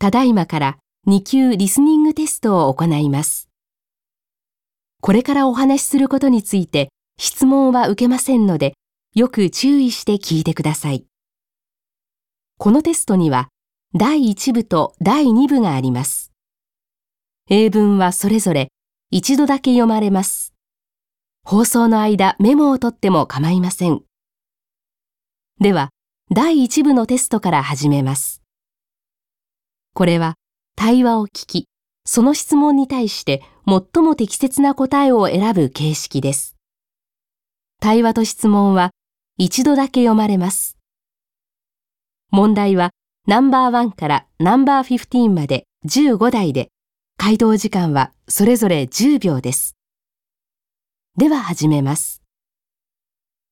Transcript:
ただいまから2級リスニングテストを行います。これからお話しすることについて質問は受けませんので、よく注意して聞いてください。このテストには第1部と第2部があります。英文はそれぞれ一度だけ読まれます。放送の間メモを取っても構いません。では、第1部のテストから始めます。これは対話を聞き、その質問に対して最も適切な答えを選ぶ形式です。対話と質問は一度だけ読まれます。問題はナンバー1からナンバー15まで15題で、回答時間はそれぞれ10秒です。では始めます。